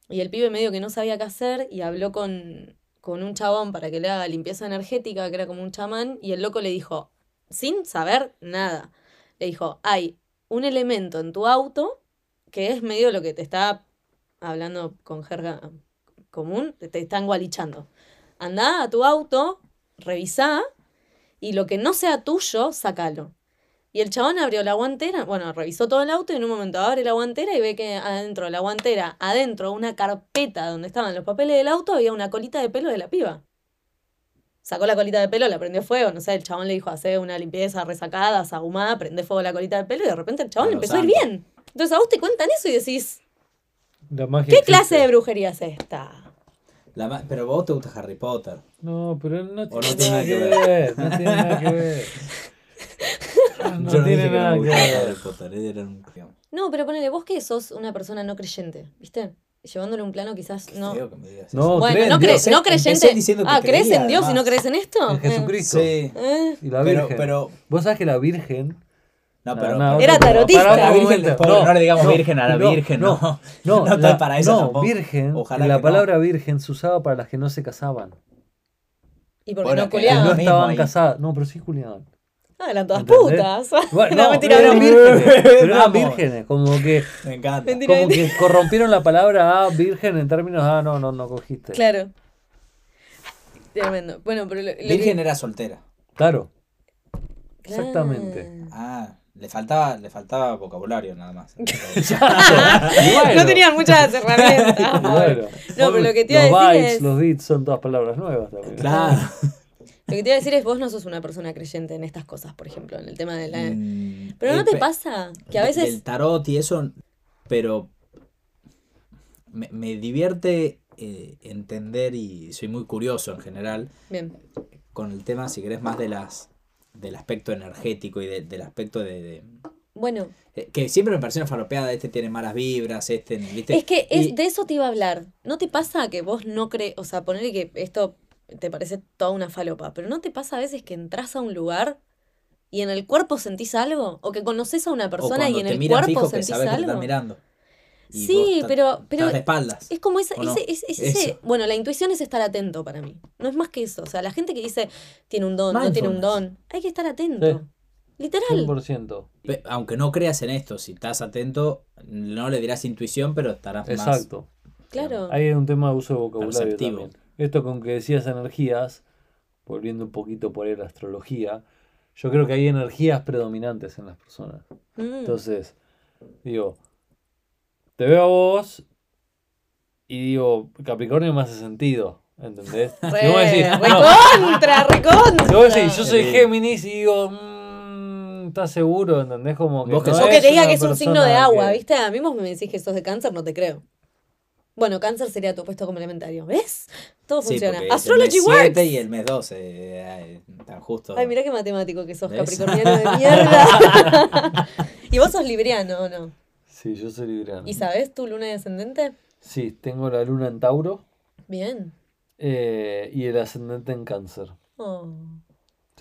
y el pibe medio que no sabía qué hacer y habló con, con un chabón para que le haga limpieza energética, que era como un chamán, y el loco le dijo, sin saber nada, le dijo, hay un elemento en tu auto que es medio lo que te está hablando con jerga común, te, te está engualichando. Andá a tu auto, revisá, y lo que no sea tuyo, sacalo. Y el chabón abrió la guantera, bueno, revisó todo el auto y en un momento abre la guantera y ve que adentro de la guantera, adentro de una carpeta donde estaban los papeles del auto, había una colita de pelo de la piba. Sacó la colita de pelo, la prendió fuego, no sé, el chabón le dijo, hacer una limpieza resacada, sahumada, prende fuego la colita de pelo y de repente el chabón A le lo empezó a ir bien. Entonces a vos te cuentan eso y decís, La magia ¿qué clase de brujería es esta? La ma- pero vos te gusta Harry Potter. No, pero no tiene, no tiene nada que ver. No tiene nada que ver. *laughs* No tiene nada que ver. Harry Potter, era un- No, pero ponele, vos que sos una persona no creyente, ¿viste? Llevándole un plano quizás Qué no... que me digas No, Bueno, en no, Dios. cre- no creyente. diciendo que Ah, ¿crees creía, en Dios y no además. crees en esto? En Eh, Jesucristo. Sí. eh. Y la Pero, Virgen. pero, Vos sabés que la Virgen. no, pero, no, Era no, tarotista. un La Virgen, pobre, no le digamos Virgen a la Virgen, no. No, No *laughs* la- para eso no, tampoco. Virgen. Ojalá la palabra Virgen se usaba para las que no se casaban. Y porque Bueno, no culiaban. no estaban casadas. No, pero sí culiaban. Ah, eran todas ¿Entendés? putas. *laughs* Bueno, no, no, mentira, eran no. vírgenes. Pero eran vírgenes. Como que, me encanta. Mentira. como que corrompieron la palabra ah, virgen en términos, ah, no, no, no cogiste. Claro. Tremendo. Bueno, pero lo, lo que- Virgen era soltera. Claro. Claro. exactamente. Ah, le faltaba, le faltaba vocabulario nada más. *laughs* *laughs* Bueno, No tenían muchas herramientas. bueno. No, pero lo que te iba a los bytes, es- los bits son todas palabras nuevas también. claro. Lo que te iba a decir es, vos no sos una persona creyente en estas cosas, por ejemplo, en el tema de la... Mm, Pero ¿no te pasa que a veces... Del tarot y eso, pero me, me divierte eh, entender y soy muy curioso en general Bien. con el tema, si querés, más de las del aspecto energético y de- del aspecto de, de- Bueno, eh, que siempre me pareció una falopeada, este tiene malas vibras, este, ¿viste? es que es, Y- de eso te iba a hablar. ¿No te pasa que vos no crees, o sea, ponerle que esto te parece toda una falopa, pero ¿no te pasa a veces que entras a un lugar y en el cuerpo sentís algo? ¿O que conoces a una persona y en te el miran cuerpo fijo que sentís sabes que te están algo? mirando. Y vos Sí, estás- pero, pero estás de espaldas. Es como esa, ¿O no? ese, ese- ese- ese- bueno, la intuición es estar atento para mí. No es más que eso. O sea, la gente que dice tiene un don, no tiene un don, hay que estar atento. Sí. Literal. 100%. Pe- Aunque no creas en esto, si estás atento, no le dirás intuición, pero estarás más. Exacto. Claro. Ahí hay un tema de uso de vocabulario Perceptivo. también. Esto con que decías energías, volviendo un poquito por ahí a la astrología, yo creo que hay energías predominantes en las personas. Mm. Entonces, digo, te veo a vos y digo, Capricornio me hace sentido, ¿entendés? *laughs* Re, Si vos decís, no, recontra, recontra. si vos decís, yo soy. Géminis y digo, mmm, ¿estás seguro? ¿Entendés? Como que Vos que no que te diga que es un signo de agua, que- ¿viste? A mí vos me decís que sos de cáncer, no te creo. Bueno, cáncer sería tu opuesto complementario. ¿Ves? Todo Sí, funciona. Astrology el mes works. 7 y el mes 12. eh, tan justo. Ay, mira qué matemático que sos, ¿Ves? capricorniano de *laughs* mierda. *laughs* y vos sos libriano, ¿o no? Sí, yo soy libriano. ¿Y sabés tu luna y ascendente? Sí, tengo la luna en Tauro Bien. eh, y el ascendente en Cáncer. Oh.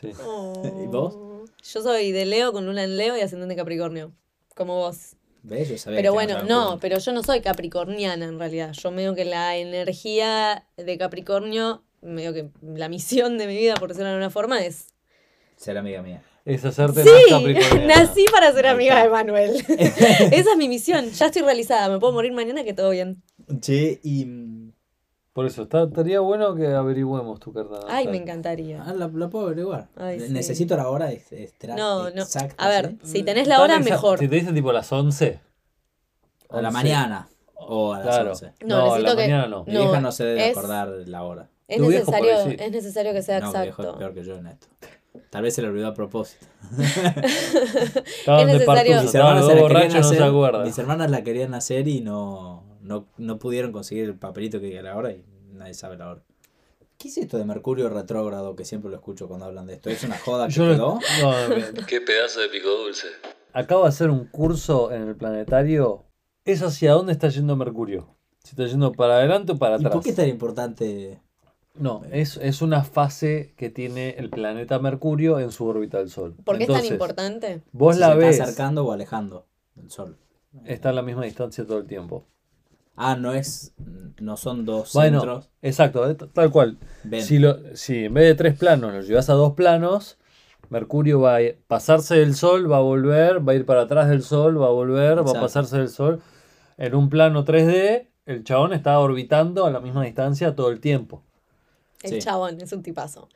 Sí. *laughs* ¿Y vos? Yo soy de Leo con luna en Leo y ascendente en Capricornio. Como vos. ¿Ves? Yo sabía Pero que bueno, no, pero yo no soy capricorniana en realidad. Yo medio que la energía de Capricornio, medio que la misión de mi vida, por decirlo de alguna forma, es... Ser amiga mía. Es hacerte Sí, más capricorniana. nací para ser amiga de Manuel. *laughs* Esa es mi misión. Ya estoy realizada. Me puedo morir mañana que todo bien. Che, y. Por eso, está- estaría bueno que averigüemos tu carta. Ay, me encantaría. Ah, la, la puedo averiguar. Ay, sí. Necesito la hora ex- extra- No, no. exacta. A ver, ¿sí? si tenés la hora, mejor. Si te dicen tipo las 11. A la 11. mañana. O a las Claro. 11. No, No, a la que- mañana no. Mi vieja no se debe es- acordar la hora. Es necesario, es necesario que sea No, mi viejo es exacto. peor que yo en esto. Tal vez se le olvidó a propósito. *laughs* Estaban Es de Mis hermanas, la querían hacer, mis hermanas la querían hacer y no, no, no pudieron conseguir el papelito que diga la hora y nadie sabe la hora. ¿Qué es esto de Mercurio retrógrado que siempre lo escucho cuando hablan de esto? ¿Es una joda que *laughs* Yo quedó? no. *laughs* Qué pedazo de pico dulce. Acabo de hacer un curso en el planetario. Es hacia dónde está yendo Mercurio. Si está yendo para adelante o para ¿Y atrás. por qué es tan importante? No, es, es una fase que tiene el planeta Mercurio en su órbita del Sol. ¿Por qué es tan importante? Vos si la se ves, está acercando o alejando del Sol? está a la misma distancia todo el tiempo. Ah, no es, no son dos Bueno, centros. exacto, eh, tal cual. Ven. Si, lo, si en vez de tres planos lo llevas a dos planos, Mercurio va a pasarse del Sol, va a volver, va a ir para atrás del Sol, va a volver, va a pasarse del Sol. En un plano 3D, el chabón está orbitando a la misma distancia todo el tiempo. El Sí. chabón es un tipazo.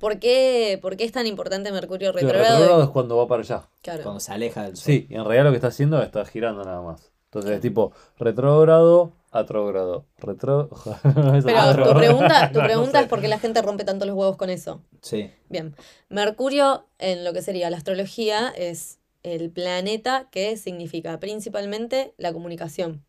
¿Por qué, por qué es tan importante Mercurio El retrógrado? es cuando va para allá. Claro. Cuando se aleja del Sol. Sí, y en realidad lo que está haciendo es está girando nada más. Entonces es tipo retrógrado, atrógrado. Retro... *laughs* Pero tu pregunta, *laughs* tu No pregunta sé. es por qué la gente rompe tanto los huevos con eso. Sí. Bien. Mercurio, en lo que sería la astrología, es el planeta que significa principalmente la comunicación.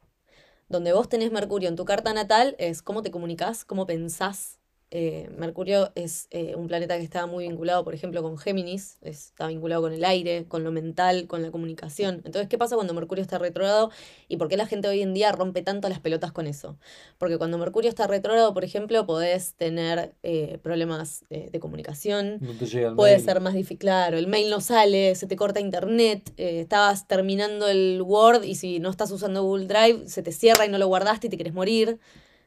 Donde vos tenés Mercurio en tu carta natal es cómo te comunicas, cómo pensás. Eh, Mercurio es eh, un planeta que está muy vinculado, por ejemplo, con Géminis, está vinculado con el aire, con lo mental, con la comunicación. Entonces, ¿qué pasa cuando Mercurio está retrógrado y por qué la gente hoy en día rompe tanto las pelotas con eso? Porque cuando Mercurio está retrógrado, por ejemplo, podés tener eh, problemas de comunicación, No te llega el Puede mail. ser más difícil, claro, el mail no sale, se te corta internet, estabas terminando el Word y si no estás usando Google Drive, se te cierra y no lo guardaste y te quieres morir.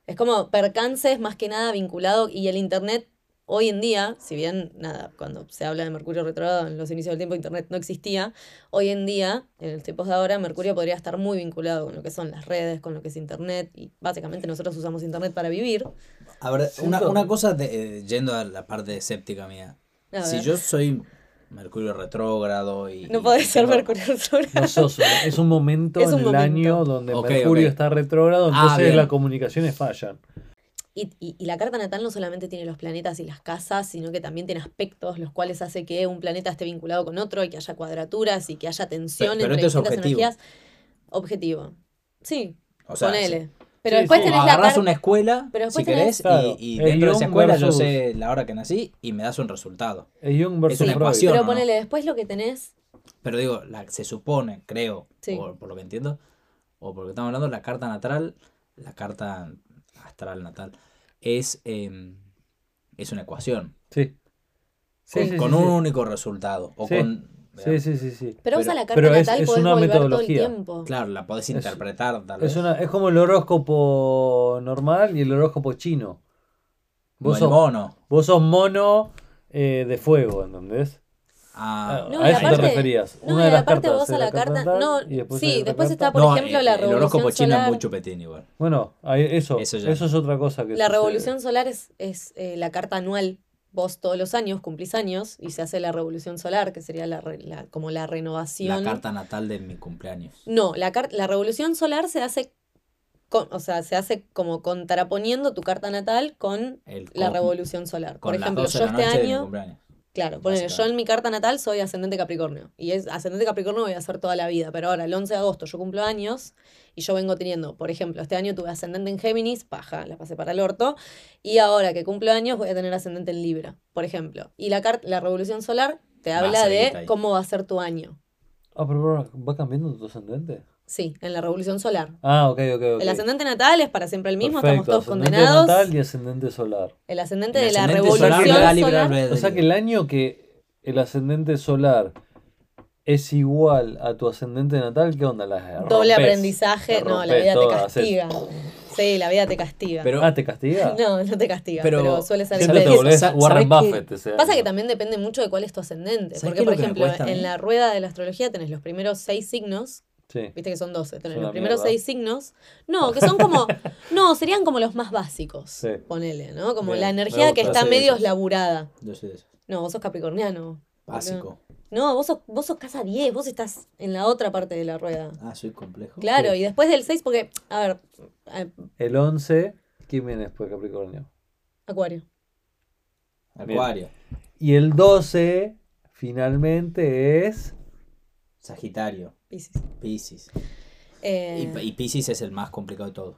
Es como percances más que nada vinculado y el internet hoy en día, si bien nada, cuando se habla de Mercurio retrógrado en los inicios del tiempo internet no existía, hoy en día, en los tiempos de ahora, Mercurio podría estar muy vinculado con lo que son las redes, con lo que es internet y básicamente nosotros usamos internet para vivir. A ver, una, una cosa de- eh, yendo a la parte escéptica mía. A Si ver. yo soy Mercurio retrógrado y. No y podés ser Mercurio retrógrado. No sos- es un momento Es en el año donde Mercurio está retrógrado, Ah, entonces las comunicaciones fallan. Y, y- y la carta natal no solamente tiene los planetas y las casas, sino que también tiene aspectos los cuales hace que un planeta esté vinculado con otro y que haya cuadraturas y que haya tensión Pero- pero entre esto es distintas objetivo. energías. Objetivo. Sí, O sea, ponele. Pero Sí, después sí. tenés la agarras carta. una escuela, Pero si tenés- querés, Claro, y, dentro de esa escuela yo sé la hora que nací y me das un resultado. Es Jung versus una Freud. ecuación. Pero ¿no? ponele, después lo que tenés. Pero digo, la, se supone, creo, Sí. por, por lo que entiendo, o por lo que estamos hablando, la carta natal, la carta astral natal, es, em, es una ecuación. Sí. Sí, con sí, con sí, un sí. único resultado. O Sí. con, Sí, sí, sí, sí. Pero, vos Pero- a la carta pero es- natal es podés una volver todo el metodología. tiempo. Claro, la podés Es- interpretar tal vez. Es, una, es como el horóscopo normal y el horóscopo chino. Vos el sos, mono. vos sos mono eh, de fuego, ¿entendés? Ah, No, a eso te referías. No, Una de las aparte cartas vos a es la la carta carta. natal No, y después sí, después carta. está, por no, ejemplo, el, la el revolución horóscopo chino solar. es muy chupetín igual. Bueno, eso, Eso eso, es otra cosa que La sucede. revolución solar es, es eh, la carta anual. Vos todos los años cumplís años y se hace la revolución solar, que sería la, la- como la La renovación. carta natal de mi cumpleaños. No, la, la revolución solar se hace, con- o sea, se hace como contraponiendo tu carta natal con la revolución solar. con Por ejemplo, 12 yo la este año. Claro, ponele, yo en mi carta natal soy ascendente Capricornio. Y es ascendente Capricornio voy a hacer toda la vida. Pero ahora, el 11 de agosto, yo cumplo años y yo vengo teniendo, por ejemplo, este año tuve ascendente en Géminis, paja, la pasé para el orto. Y ahora que cumplo años voy a tener ascendente en Libra, por ejemplo. Y la, car- la revolución solar te habla de ahí. cómo va a ser tu año. Ah, pero ¿va cambiando tu ascendente? Sí, en la revolución solar. Ah, ok, ok, ok. El ascendente natal es para siempre el mismo, Perfecto, estamos todos ascendente condenados. natal y ascendente solar. El ascendente El de la revolución solar solar. O sea que el año que el ascendente solar es igual a tu ascendente natal, ¿qué onda? La Doble rompes, aprendizaje. la No, la vida te haces- castiga. Sí, la vida te castiga. Pero- Ah, ¿te castiga? no, no te castiga, pero, Pero- suele ser Siento ¿sabes que qué? te volvés Warren. Buffett ese Pasa año. que también depende mucho de cuál es tu ascendente. ¿Sabes Porque, por ejemplo, en la rueda de la astrología tenés los primeros seis signos. Sí. Viste que son 12. Tenés Son los primeros mierda. seis signos. No, que son como. *laughs* No, serían como los más básicos. Sí. Ponele, ¿no? Como Bien, la energía que está medio esos. laburada. Yo soy de esos. No, vos sos capricorniano. Básico. No, vos sos, vos sos casa 10, vos estás en la otra parte de la rueda. Ah, soy complejo. Claro, Sí. y después del 6, porque, a ver, eh, El 11, ¿quién viene después de Capricornio? Acuario. Acuario. Y el 12, finalmente, es... Sagitario. Piscis. Piscis. Eh, Y, y Piscis es el más complicado de todos.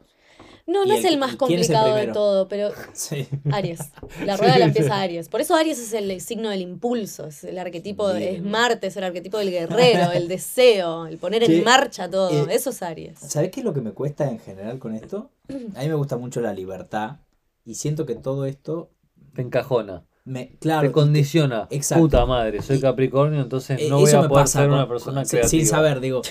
no, y no el es el más ¿y el complicado de todo, pero *laughs* Sí. Aries. *laughs* La rueda la empieza Aries. Por eso Aries es el signo del impulso, es el arquetipo, de- es. Marte, es el arquetipo del guerrero, el *laughs* deseo, el poner Sí. en marcha todo. Eh, Eso es Aries. ¿Sabes qué es lo que me cuesta en general con esto? A mí me gusta mucho la libertad y siento que todo esto Te encajona, me claro te condiciona. Exacto. Puta madre, soy Y- Capricornio, entonces eh, no voy a poder pasa ser una persona con- creativa. sin saber digo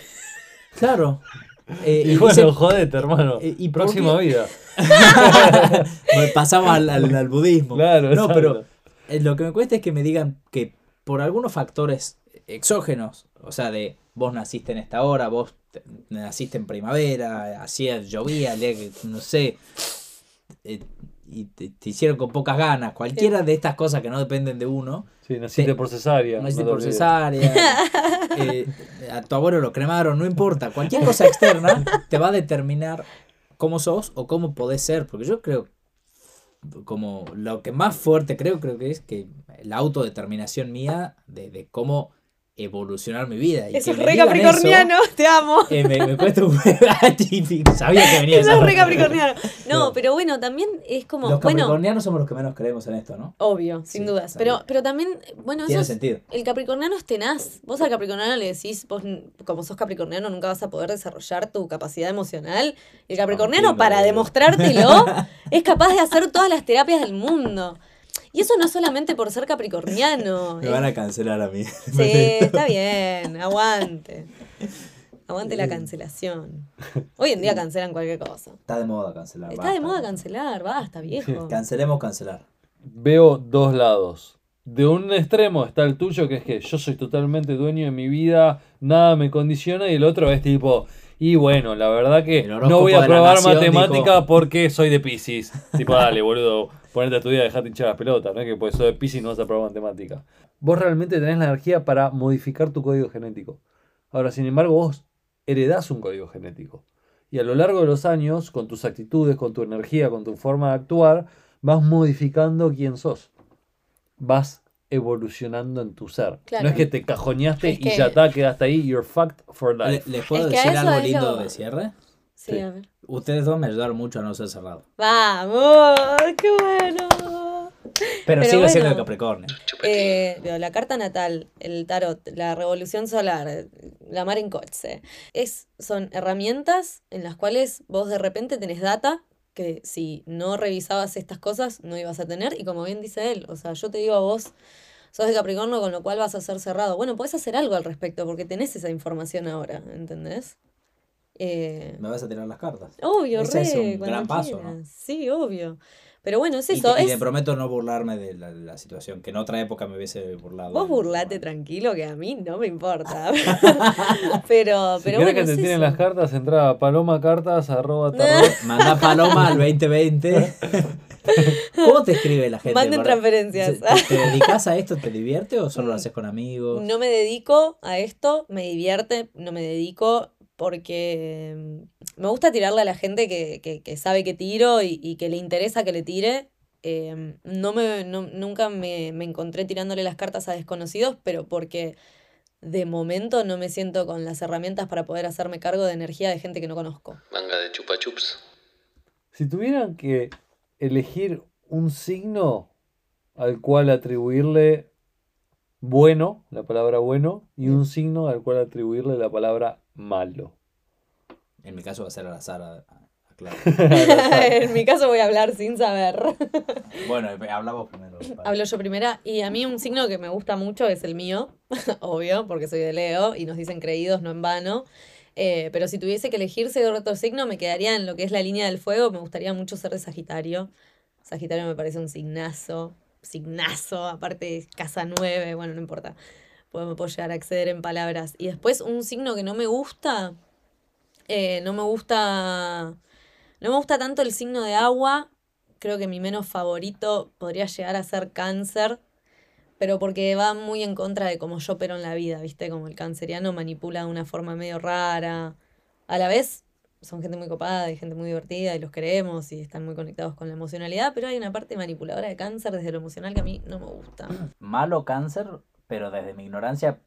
claro *laughs* eh, y Y bueno, jodete, hermano. Eh, ¿y Próxima vida. *laughs* me pasamos al, al- al budismo Claro, no exacto. pero eh, lo que me cuesta es que me digan que por algunos factores exógenos o sea de vos naciste en esta hora vos te- naciste en primavera hacía llovía no sé eh, y te, te hicieron con pocas ganas cualquiera de estas cosas que no dependen de uno Sí, naciste Sí. por cesárea. no hiciste te por cesárea, *laughs* eh, a tu abuelo lo cremaron, no importa. Cualquier cosa externa te va a determinar cómo sos o cómo podés ser. Porque yo creo, como lo que más fuerte creo, creo que es que la autodeterminación mía de, de cómo evolucionar mi vida. Y Eso es re eso, capricorniano, te amo. eh, me, me cuesta un. *laughs* Sabía que venía Eso es re capricorniano. No, pero bueno, también es como, Los bueno, capricornianos somos los que menos creemos en esto, ¿no? obvio, sin Sí, dudas. sabía. Pero, pero también, bueno, eso Tiene es, sentido. el capricorniano es tenaz. Vos al capricorniano le decís, vos como sos capricorniano nunca vas a poder desarrollar tu capacidad emocional. El capricorniano, entiendo, para demostrártelo, *laughs* es capaz de hacer todas las terapias del mundo. Y eso no es solamente por ser capricorniano. Me van a cancelar a mí. *laughs* Sí, está bien, aguante. Aguante la cancelación. Hoy en día cancelan cualquier cosa. Está de moda cancelar. Está de moda cancelar, basta, viejo. *laughs* Cancelemos cancelar. Veo dos lados. De un extremo está el tuyo, que es que yo soy totalmente dueño de mi vida, nada me condiciona, y el otro es tipo, y bueno, la verdad que no voy a probar nación matemática dijo- porque soy de Pisces. tipo, dale, boludo, ponete a estudiar, dejate hinchar las pelotas, ¿no? Que pues soy de Pisces no vas a probar matemática. Vos realmente tenés la energía para modificar tu código genético. Ahora, sin embargo, vos heredás un código genético. Y a lo largo de los años, con tus actitudes, con tu energía, con tu forma de actuar, vas modificando quién sos. Vas evolucionando en tu ser. Claro. No es que te cajoneaste Es y ya está, quedaste ahí, you're fucked for Le- life. ¿Les puedo Es que decir eso algo lindo de cierre? Sí, Sí. a ver. Ustedes dos me ayudaron mucho a no ser cerrado. ¡Vamos! ¡Qué bueno! Pero, Pero sigo bueno. siendo de Capricornio. Eh, la carta natal, el tarot, la revolución solar, la mar en coche, es, son herramientas en las cuales vos de repente tenés data que si no revisabas estas cosas no ibas a tener. Y como bien dice él, o sea, yo te digo a vos, sos de Capricornio, con lo cual vas a ser cerrado. Bueno, podés hacer algo al respecto porque tenés esa información ahora, ¿entendés? Eh, Me vas a tirar las cartas. Obvio, Ese re, es un gran paso. Sí, obvio. Pero bueno, es Y, eso. y es... te prometo no burlarme de la, la situación, que en otra época me hubiese burlado. Vos burlate tranquilo, que a mí no me importa. *laughs* *laughs* pero, Si pero bueno, que te es eso. las cartas, entra a palomacartas arroba. *laughs* Manda paloma al 2020. ¿Cómo te escribe la gente? Manden transferencias. ¿Te, te dedicas a esto? ¿Te divierte o solo lo haces con amigos? No me dedico a esto, me divierte, no me dedico porque mm, me gusta tirarle a la gente que, que, que sabe que tiro y, y que le interesa que le tire. Eh, no me, no- nunca me, me encontré tirándole las cartas a desconocidos, pero porque de momento no me siento con las herramientas para poder hacerme cargo de energía de gente que no conozco. Manga de chupa chups. Si tuvieran que elegir un signo al cual atribuirle bueno, la palabra bueno, y un signo al cual atribuirle la palabra malo. En mi caso va a ser al azar, a- a- aclaro. *laughs* *laughs* en mi caso voy a hablar sin saber. *laughs* Bueno, hablamos primero. para- Hablo yo primera y a mí un signo que me gusta mucho es el mío, obvio, porque soy de Leo y nos dicen creídos, no en vano. Eh, pero si tuviese que elegirse de otro signo, me quedaría en lo que es la línea del fuego. Me gustaría mucho ser de Sagitario. Sagitario me parece un signazo, signazo, aparte casa 9, bueno, no importa. Me puedo llegar a acceder en palabras. Y después un signo que no me gusta, eh, no me gusta, no me gusta tanto el signo de agua. Creo que mi menos favorito podría llegar a ser cáncer, pero porque va muy en contra de cómo yo opero en la vida, ¿viste? Como el canceriano manipula de una forma medio rara. A la vez son gente muy copada y gente muy divertida y los queremos y están muy conectados con la emocionalidad, pero hay una parte manipuladora de cáncer desde lo emocional que a mí no me gusta. Malo cáncer, pero desde mi ignorancia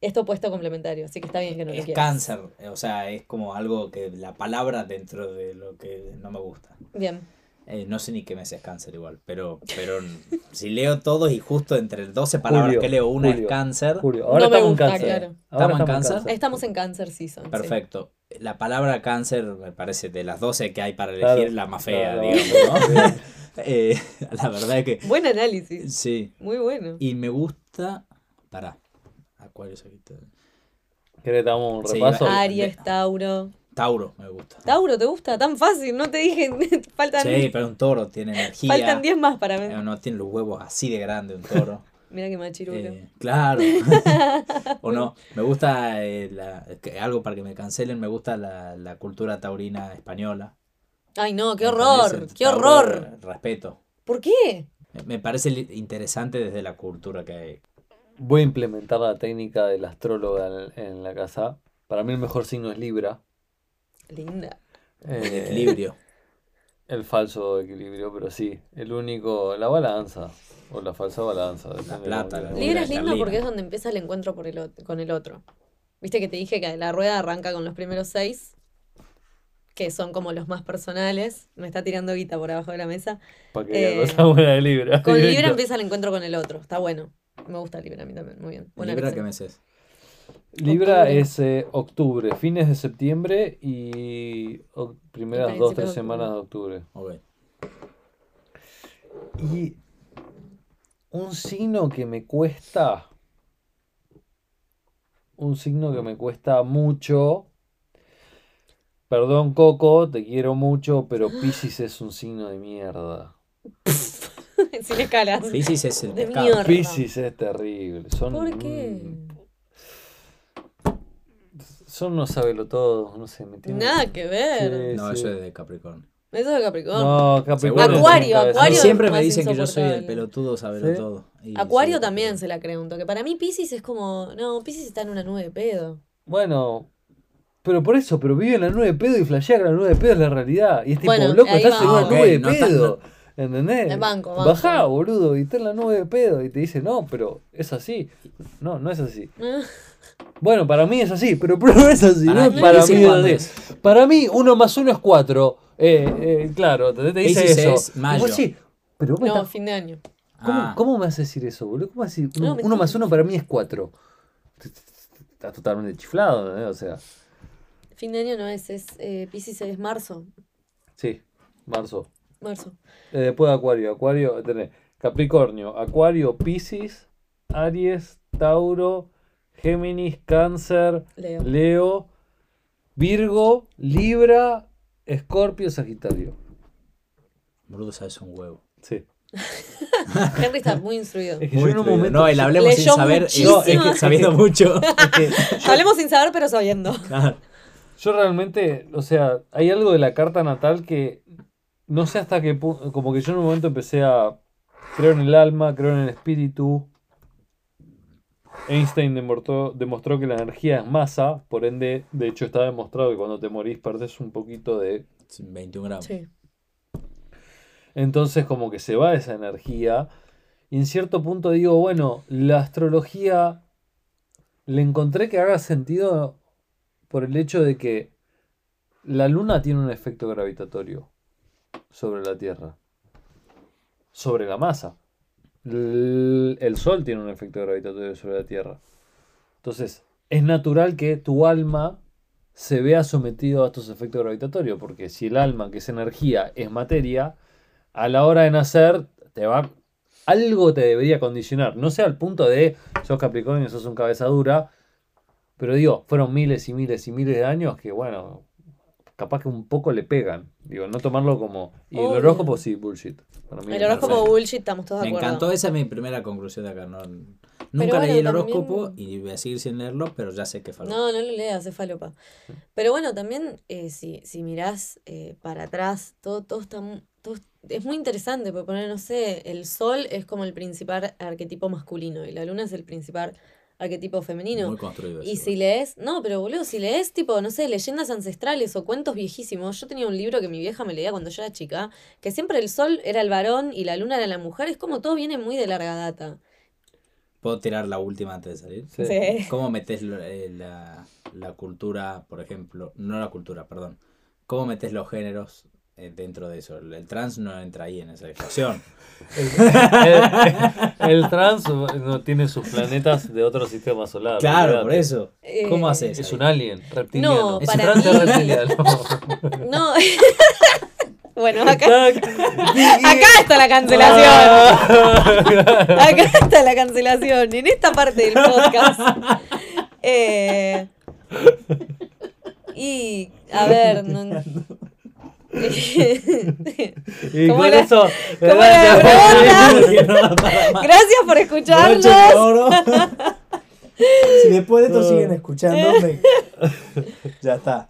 Esto puesto complementario, así que está bien que no lo es quieras. cáncer. O sea, es como algo que la palabra dentro de lo que no me gusta. Bien. Eh, no sé ni qué mes es cáncer igual, pero, pero *laughs* si leo todos y justo entre 12 palabras Julio, que leo una Julio, es cáncer, Julio, ahora No me estamos gusta, en cáncer. claro. Ahora ¿Estamos en cáncer? Estamos en cáncer season. sí. perfecto. La palabra cáncer me parece de las 12 que hay para Claro, elegir la más fea, claro. digamos, ¿no? *laughs* Eh, *laughs* la verdad es que Buen análisis. sí. Muy bueno. Y me gusta. Pará. Acuario, Sagitario. ¿Querés que damos un Sí, repaso? va- Aries, Tauro. Tauro, me gusta. Tauro, ¿te gusta? Tan fácil, no te dije. *laughs* faltan Sí, pero un toro tiene energía. faltan 10 más para Eh, ver. No tiene los huevos así de grande un toro. *laughs* Mira qué machirulo. Eh, claro. o no, me gusta eh, la- que- algo para que me cancelen, me gusta la, la cultura taurina española. Ay, no, qué horror, qué horror. Respeto. ¿Por qué? Me- parece interesante desde la cultura que hay. Voy a implementar la técnica del astróloga en, en la casa. Para mí el mejor signo es Libra. Linda. El Eh, equilibrio. El falso equilibrio, pero sí. El único, la balanza. O la falsa balanza. de plata, la. Libra la es lindo porque es donde empieza el encuentro por el con el otro. Viste que te dije que la rueda arranca con los primeros seis, que son como los más personales. Me está tirando guita por abajo de la mesa. Para que Eh, cosa buena de Libra. Con *laughs* Libra empieza el encuentro con el otro. Está bueno. Me gusta Libra a mí también. Muy bien. Buena ¿Libra qué elección. mes es? Libra Octubre. es eh, octubre, fines de septiembre y o- primeras dos, tres de semanas de octubre. Ok. Y un signo que me cuesta, un signo que me cuesta mucho, perdón Coco, te quiero mucho, pero Piscis es un signo de mierda. *laughs* Sin escalas. Piscis es el De pescado. mierda. Piscis es terrible, son, ¿Por qué? son no sabelo todo, no sé, me tienen- Nada que ver. Sí, No, sí. eso es de Capricornio. Eso es de Capricornio. No, Capricornio. Tiene Acuario. Y Acuario siempre me más dicen que yo soy el insoportable. pelotudo, saberlo ¿Sí? todo. Y Acuario soy- también se la cree un toque. Para mí Pisces es como, no, Pisces está en una nube de pedo. Bueno, pero por eso, pero vive en la nube de pedo y flashea que la nube de pedo es la realidad. Y es tipo, Bueno, loco, estás en va. una Ok, nube de no está- pedo. ¿Entendés? Banco, banco. Bajá, boludo, y está en la nube de pedo. Y te dice, no, pero es así. No, no es así. *laughs* Bueno, para mí es así, pero, pero *laughs* no es así. Pará, ¿no? ¿y Para mí es así. Para mí, uno más uno es cuatro. Eh, eh, claro, te, te dice eso. es mayo. vos sí, pero No, estás- fin de año. ¿cómo, Ah. cómo me haces decir eso, boludo? ¿Cómo así? Uno, No, uno más uno para mí es cuatro. Estás totalmente chiflado, ¿eh? O sea, Fin de año no es, es eh, Pisces es marzo. sí, marzo. Marzo. Eh, después de Acuario, Acuario, tenés Capricornio, Acuario, Piscis, Aries, Tauro, Géminis, Cáncer, Leo. Leo, Virgo, Libra, Escorpio, Sagitario. Boludo, sabes un huevo. Sí. *laughs* Henry está muy instruido. Es que Muy yo en un momento. No, el hablemos sin saber. es- que sabiendo *laughs* mucho. es que *laughs* Hablemos sin saber, pero sabiendo. Claro. Yo realmente, o sea, hay algo de la carta natal que no sé hasta qué punto. Como que yo en un momento empecé a. Creo en el alma, creo en el espíritu. Einstein demostró, demostró que la energía es masa, por ende, de hecho está demostrado que cuando te morís perdés un poquito de... 21 gramos. Sí. Entonces como que se va esa energía. Y en cierto punto digo, bueno, la astrología le encontré que haga sentido por el hecho de que la luna tiene un efecto gravitatorio sobre la Tierra, sobre la masa. El Sol tiene un efecto gravitatorio sobre la Tierra. Entonces, es natural que tu alma se vea sometido a estos efectos gravitatorios, porque si el alma, que es energía, es materia, a la hora de nacer te va algo te debería condicionar, no sea al punto de sos Capricornio, sos un cabeza dura, pero digo, fueron miles y miles y miles de años que bueno, capaz que un poco le pegan, digo, no tomarlo como y el horóscopo sí bullshit. Para mí El horóscopo bullshit, estamos todos de Me acuerdo. encantó, esa es mi primera conclusión de acá. No, nunca bueno, leí el también- horóscopo y voy a seguir sin leerlo, pero ya sé que faló. No, no lo leas, es falopa. Pero bueno, también eh, si, si mirás eh, para atrás, todo, todo está todo es- es muy interesante, porque poner, no sé, el sol es como el principal arquetipo masculino y la luna es el principal arquetipo femenino. Muy construido. Y eso. si lees, no, pero boludo, si lees tipo, no sé, leyendas ancestrales o cuentos viejísimos, yo tenía un libro que mi vieja me leía cuando yo era chica, que siempre el sol era el varón y la luna era la mujer, es como todo viene muy de larga data. ¿Puedo tirar la última antes de salir? Sí. Sí. ¿Cómo metes lo- eh, la, la cultura, por ejemplo? No la cultura, perdón. ¿Cómo metes los géneros dentro de eso? El, trans no entra ahí en esa ecuación. *laughs* el, el trans no tiene sus planetas de otro sistema solar. claro, por eso. ¿Cómo Eh, haces? Es ahí? un alien, reptiliano. No, es para un trans mí- reptiliano. *laughs* No. *laughs* bueno, acá, acá está la cancelación. Ah. Acá está la cancelación, en esta parte del podcast. Eh, y, a ver, no... Y ¿Cómo con era- eso. cómo era la gracias. Por escucharnos. *laughs* Si después de esto siguen escuchando, me- *laughs* ya está.